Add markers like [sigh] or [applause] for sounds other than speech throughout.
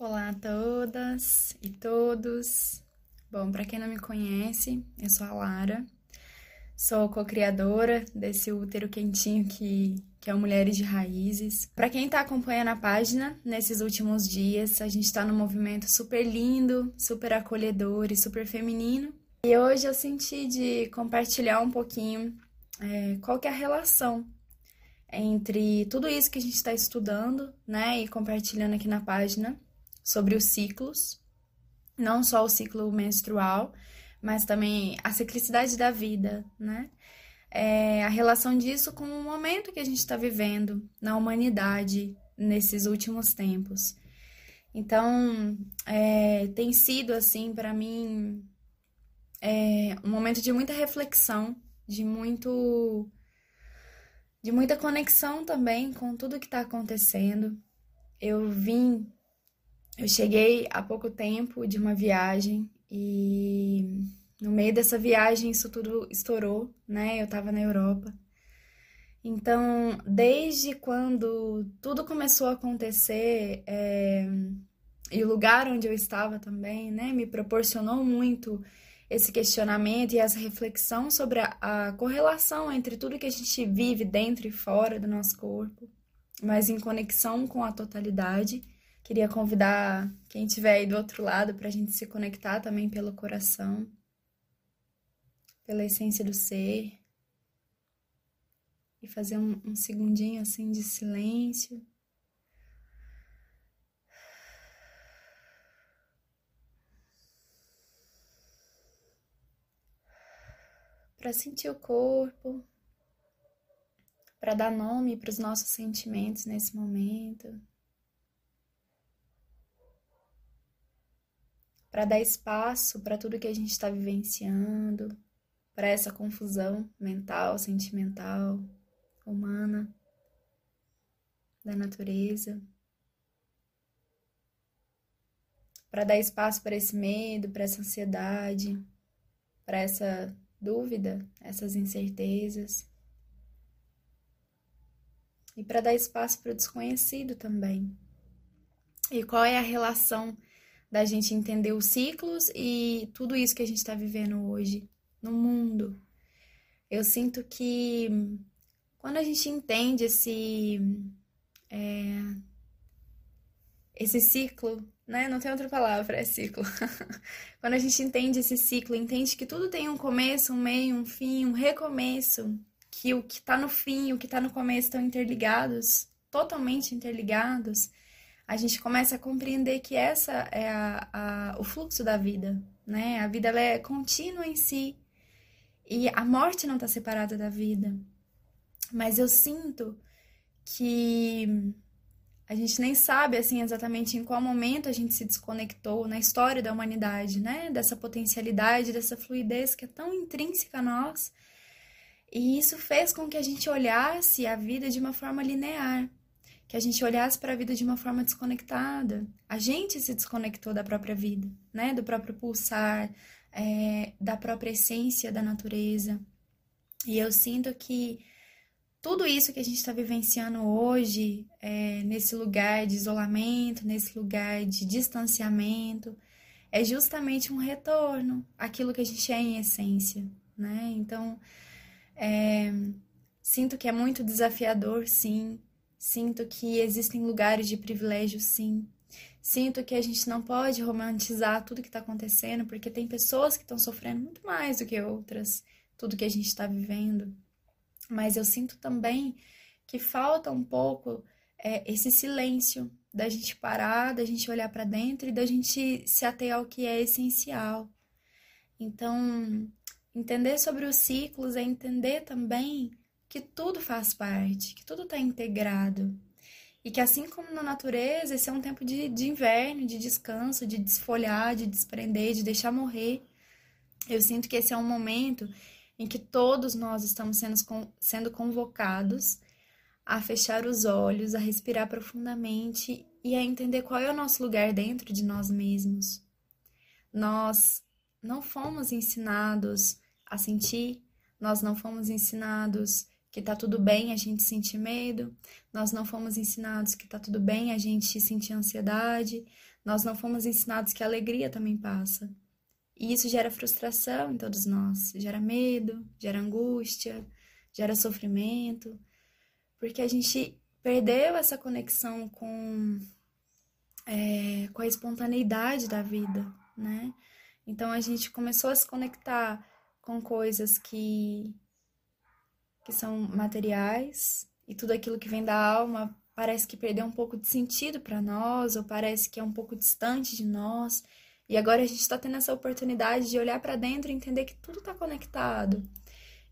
Olá a todas e todos. Bom, para quem não me conhece, eu sou a Lara. Sou co-criadora desse útero quentinho que, que é o Mulheres de Raízes. Para quem está acompanhando a página nesses últimos dias, a gente está num movimento super lindo, super acolhedor e super feminino. E hoje eu senti de compartilhar um pouquinho é, qual que é a relação entre tudo isso que a gente está estudando, né, e compartilhando aqui na página sobre os ciclos, não só o ciclo menstrual, mas também a ciclicidade da vida, né? É, a relação disso com o momento que a gente está vivendo na humanidade nesses últimos tempos. Então, é, tem sido, assim, para mim, é, um momento de muita reflexão, de muito. de muita conexão também com tudo que está acontecendo. Eu vim eu cheguei há pouco tempo de uma viagem e no meio dessa viagem isso tudo estourou, né? Eu tava na Europa. Então, desde quando tudo começou a acontecer, é... e o lugar onde eu estava também, né, me proporcionou muito esse questionamento e essa reflexão sobre a, a correlação entre tudo que a gente vive dentro e fora do nosso corpo, mas em conexão com a totalidade. Queria convidar quem estiver aí do outro lado para a gente se conectar também pelo coração, pela essência do ser. E fazer um, um segundinho assim de silêncio. Para sentir o corpo, para dar nome para os nossos sentimentos nesse momento. Para dar espaço para tudo que a gente está vivenciando, para essa confusão mental, sentimental, humana, da natureza. Para dar espaço para esse medo, para essa ansiedade, para essa dúvida, essas incertezas. E para dar espaço para o desconhecido também. E qual é a relação da gente entender os ciclos e tudo isso que a gente está vivendo hoje no mundo. Eu sinto que quando a gente entende esse é, esse ciclo, né? Não tem outra palavra, é ciclo. [laughs] quando a gente entende esse ciclo, entende que tudo tem um começo, um meio, um fim, um recomeço, que o que está no fim e o que está no começo estão interligados, totalmente interligados a gente começa a compreender que essa é a, a, o fluxo da vida, né? A vida ela é contínua em si e a morte não está separada da vida. Mas eu sinto que a gente nem sabe assim exatamente em qual momento a gente se desconectou na história da humanidade, né? Dessa potencialidade, dessa fluidez que é tão intrínseca a nós. E isso fez com que a gente olhasse a vida de uma forma linear que a gente olhasse para a vida de uma forma desconectada. A gente se desconectou da própria vida, né? Do próprio pulsar, é, da própria essência da natureza. E eu sinto que tudo isso que a gente está vivenciando hoje, é, nesse lugar de isolamento, nesse lugar de distanciamento, é justamente um retorno àquilo que a gente é em essência, né? Então, é, sinto que é muito desafiador, sim, Sinto que existem lugares de privilégio, sim. Sinto que a gente não pode romantizar tudo que está acontecendo, porque tem pessoas que estão sofrendo muito mais do que outras, tudo que a gente está vivendo. Mas eu sinto também que falta um pouco é, esse silêncio da gente parar, da gente olhar para dentro e da gente se ater ao que é essencial. Então, entender sobre os ciclos é entender também que tudo faz parte, que tudo está integrado. E que assim como na natureza, esse é um tempo de, de inverno, de descanso, de desfolhar, de desprender, de deixar morrer. Eu sinto que esse é um momento em que todos nós estamos sendo, sendo convocados a fechar os olhos, a respirar profundamente e a entender qual é o nosso lugar dentro de nós mesmos. Nós não fomos ensinados a sentir, nós não fomos ensinados que tá tudo bem a gente sentir medo, nós não fomos ensinados que tá tudo bem a gente sentir ansiedade, Nós não fomos ensinados que a alegria também passa. E isso gera frustração em todos nós, gera medo, gera angústia, gera sofrimento, porque a gente perdeu essa conexão com, é, com a espontaneidade da vida, né? Então a gente começou a se conectar com coisas que, que são materiais e tudo aquilo que vem da alma parece que perdeu um pouco de sentido para nós, ou parece que é um pouco distante de nós. E agora a gente está tendo essa oportunidade de olhar para dentro e entender que tudo está conectado.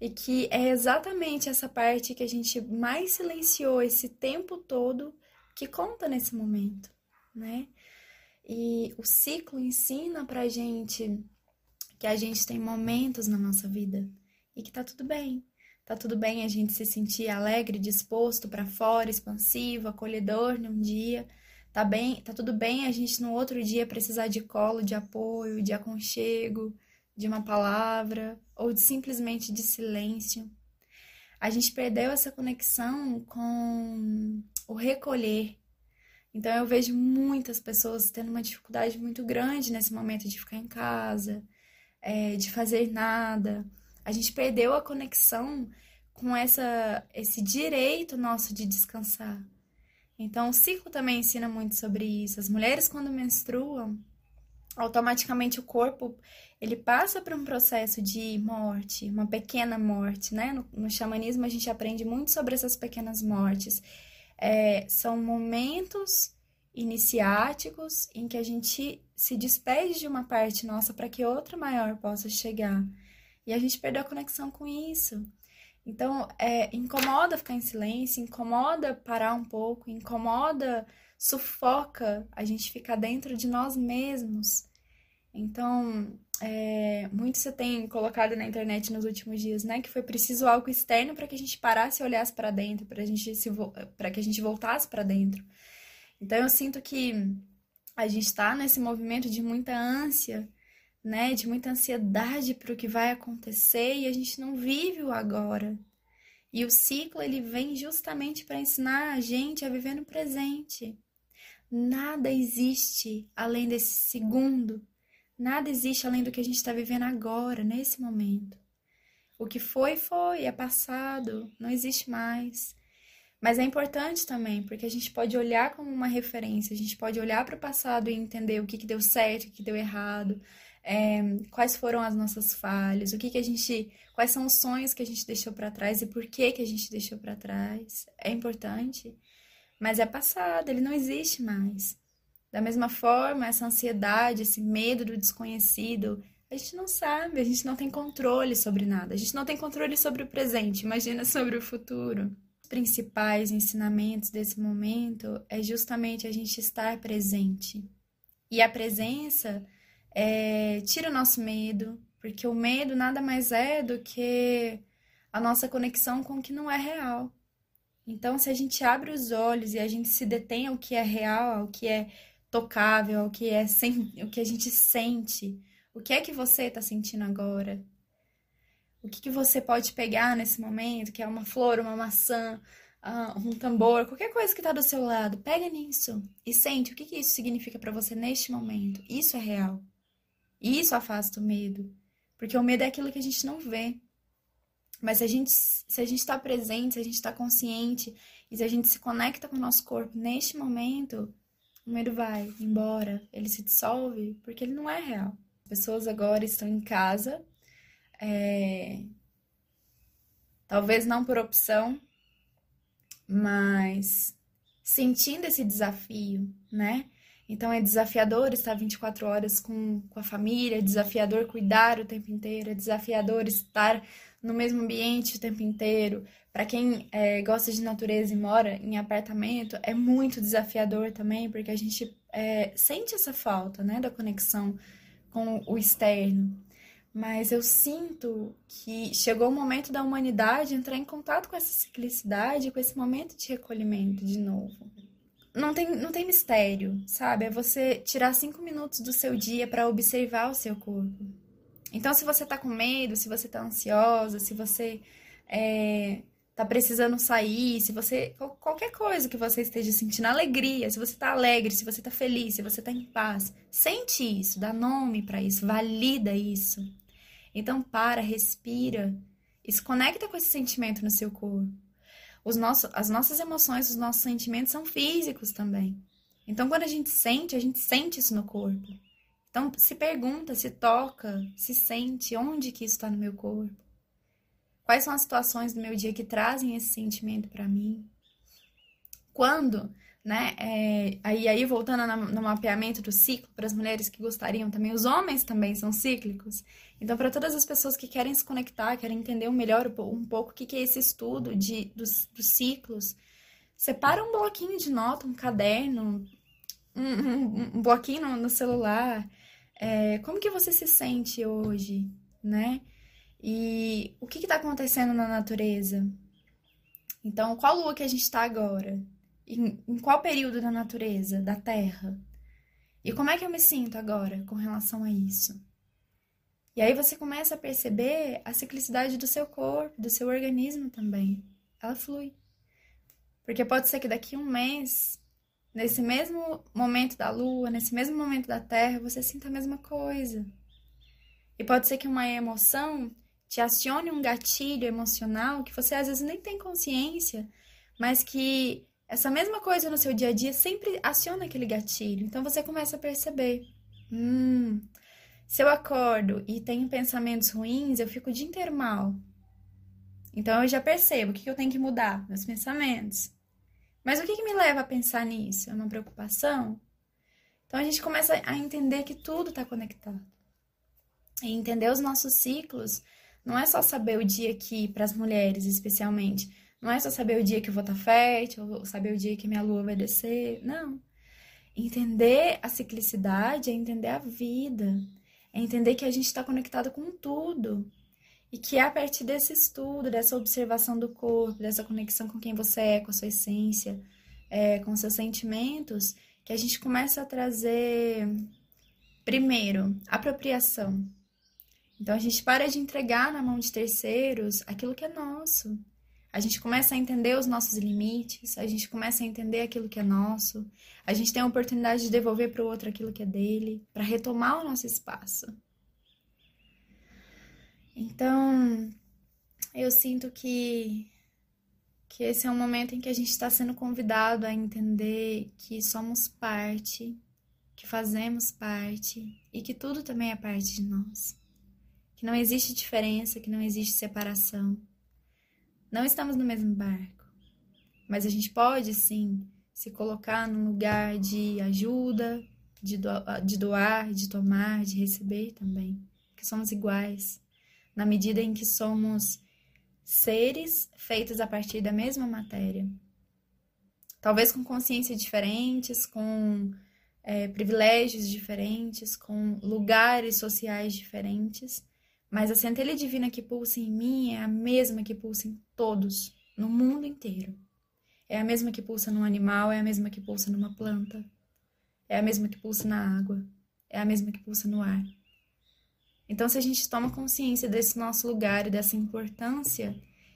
E que é exatamente essa parte que a gente mais silenciou esse tempo todo que conta nesse momento, né? E o ciclo ensina pra gente que a gente tem momentos na nossa vida e que tá tudo bem. Tá tudo bem a gente se sentir alegre, disposto para fora, expansivo, acolhedor num dia Tá bem, tá tudo bem a gente no outro dia precisar de colo, de apoio, de aconchego, de uma palavra ou de simplesmente de silêncio. A gente perdeu essa conexão com o recolher. Então eu vejo muitas pessoas tendo uma dificuldade muito grande nesse momento de ficar em casa, é, de fazer nada. A gente perdeu a conexão com essa, esse direito nosso de descansar. Então, o ciclo também ensina muito sobre isso. As mulheres, quando menstruam, automaticamente o corpo ele passa por um processo de morte, uma pequena morte, né? No, no xamanismo a gente aprende muito sobre essas pequenas mortes. É, são momentos iniciáticos em que a gente se despede de uma parte nossa para que outra maior possa chegar. E a gente perdeu a conexão com isso. Então, é, incomoda ficar em silêncio, incomoda parar um pouco, incomoda, sufoca a gente ficar dentro de nós mesmos. Então, é, muito você tem colocado na internet nos últimos dias, né? Que foi preciso algo externo para que a gente parasse e olhasse para dentro, para gente se para que a gente voltasse para dentro. Então, eu sinto que a gente está nesse movimento de muita ânsia né, de muita ansiedade para o que vai acontecer e a gente não vive o agora. E o ciclo ele vem justamente para ensinar a gente a viver no presente. Nada existe além desse segundo. Nada existe além do que a gente está vivendo agora, nesse momento. O que foi, foi, é passado, não existe mais. Mas é importante também, porque a gente pode olhar como uma referência, a gente pode olhar para o passado e entender o que, que deu certo, o que, que deu errado, é, quais foram as nossas falhas, o que que a gente, quais são os sonhos que a gente deixou para trás e por que que a gente deixou para trás. É importante, mas é passado, ele não existe mais. Da mesma forma, essa ansiedade, esse medo do desconhecido, a gente não sabe, a gente não tem controle sobre nada. A gente não tem controle sobre o presente, imagina sobre o futuro. Os principais ensinamentos desse momento é justamente a gente estar presente. E a presença é, tira o nosso medo, porque o medo nada mais é do que a nossa conexão com o que não é real. Então, se a gente abre os olhos e a gente se detém ao que é real, ao que é tocável, ao que é sem, o que a gente sente, o que é que você está sentindo agora? O que, que você pode pegar nesse momento, que é uma flor, uma maçã, uh, um tambor, qualquer coisa que está do seu lado, pega nisso e sente o que, que isso significa para você neste momento. Isso é real. Isso afasta o medo, porque o medo é aquilo que a gente não vê. Mas se a gente se a gente está presente, se a gente está consciente e se a gente se conecta com o nosso corpo neste momento, o medo vai embora, ele se dissolve, porque ele não é real. As pessoas agora estão em casa, é... talvez não por opção, mas sentindo esse desafio, né? Então é desafiador estar 24 horas com, com a família, é desafiador cuidar o tempo inteiro, é desafiador estar no mesmo ambiente o tempo inteiro. Para quem é, gosta de natureza e mora em apartamento, é muito desafiador também, porque a gente é, sente essa falta né, da conexão com o externo. Mas eu sinto que chegou o momento da humanidade entrar em contato com essa ciclicidade, com esse momento de recolhimento de novo não tem, não tem mistério, sabe? É você tirar cinco minutos do seu dia para observar o seu corpo. Então, se você tá com medo, se você tá ansiosa, se você é, tá precisando sair, se você qualquer coisa que você esteja sentindo alegria, se você tá alegre, se você tá feliz, se você tá em paz, sente isso, dá nome para isso, valida isso. Então para, respira e se conecta com esse sentimento no seu corpo. Os nossos, as nossas emoções, os nossos sentimentos são físicos também. Então quando a gente sente, a gente sente isso no corpo. Então se pergunta, se toca, se sente onde que isso está no meu corpo. Quais são as situações do meu dia que trazem esse sentimento para mim? Quando, né? É, aí, aí, voltando no, mapeamento do ciclo, para as mulheres que gostariam também, os homens também são cíclicos. Então, para todas as pessoas que querem se conectar, querem entender melhor um pouco o que é esse estudo de, dos, dos ciclos, separa um bloquinho de nota, um caderno, um, um, um bloquinho no, no celular. É, como que você se sente hoje, né? E o que está acontecendo na natureza? Então, qual lua que a gente está agora? Em, em qual período da natureza, da Terra? E como é que eu me sinto agora com relação a isso? E aí você começa a perceber a ciclicidade do seu corpo, do seu organismo também. Ela flui. Porque pode ser que daqui a um mês, nesse mesmo momento da lua, nesse mesmo momento da terra, você sinta a mesma coisa. E pode ser que uma emoção te acione um gatilho emocional que você às vezes nem tem consciência, mas que essa mesma coisa no seu dia a dia sempre aciona aquele gatilho. Então você começa a perceber: hum, se eu acordo e tenho pensamentos ruins, eu fico o dia inteiro mal. Então eu já percebo o que eu tenho que mudar, meus pensamentos. Mas o que, que me leva a pensar nisso? É uma preocupação? Então a gente começa a entender que tudo está conectado. E entender os nossos ciclos não é só saber o dia que, para as mulheres especialmente, não é só saber o dia que eu vou estar tá fértil, ou saber o dia que minha lua vai descer. Não. Entender a ciclicidade é entender a vida. É entender que a gente está conectado com tudo. E que é a partir desse estudo, dessa observação do corpo, dessa conexão com quem você é, com a sua essência, é, com seus sentimentos, que a gente começa a trazer, primeiro, apropriação. Então a gente para de entregar na mão de terceiros aquilo que é nosso. A gente começa a entender os nossos limites, a gente começa a entender aquilo que é nosso, a gente tem a oportunidade de devolver para o outro aquilo que é dele, para retomar o nosso espaço. Então, eu sinto que que esse é um momento em que a gente está sendo convidado a entender que somos parte, que fazemos parte e que tudo também é parte de nós que não existe diferença, que não existe separação. Não estamos no mesmo barco, mas a gente pode sim se colocar num lugar de ajuda, de, do, de doar, de tomar, de receber também, que somos iguais, na medida em que somos seres feitos a partir da mesma matéria. Talvez com consciências diferentes, com é, privilégios diferentes, com lugares sociais diferentes, mas a centelha divina que pulsa em mim é a mesma que pulsa em todos, no mundo inteiro. É a mesma que pulsa num animal, é a mesma que pulsa numa planta, é a mesma que pulsa na água, é a mesma que pulsa no ar. Então, se a gente toma consciência desse nosso lugar e dessa importância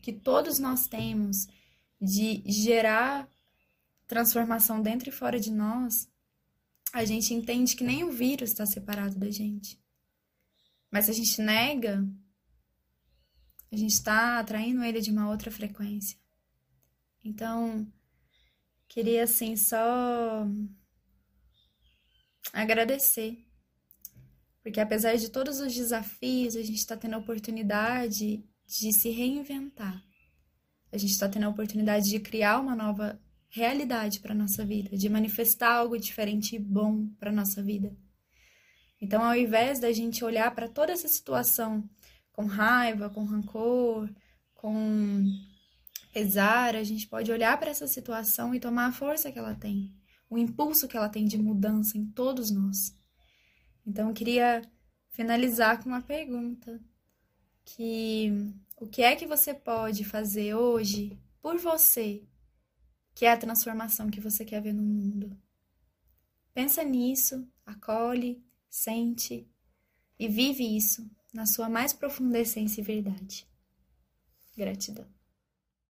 que todos nós temos de gerar transformação dentro e fora de nós, a gente entende que nem o vírus está separado da gente. Mas se a gente nega, a gente está atraindo ele de uma outra frequência. Então, queria assim só agradecer. Porque apesar de todos os desafios, a gente está tendo a oportunidade de se reinventar. A gente está tendo a oportunidade de criar uma nova realidade para nossa vida, de manifestar algo diferente e bom para nossa vida. Então, ao invés da gente olhar para toda essa situação com raiva, com rancor, com pesar, a gente pode olhar para essa situação e tomar a força que ela tem, o impulso que ela tem de mudança em todos nós. Então, eu queria finalizar com uma pergunta que o que é que você pode fazer hoje por você, que é a transformação que você quer ver no mundo? Pensa nisso, acolhe, sente e vive isso na sua mais profunda essência e verdade. Gratidão.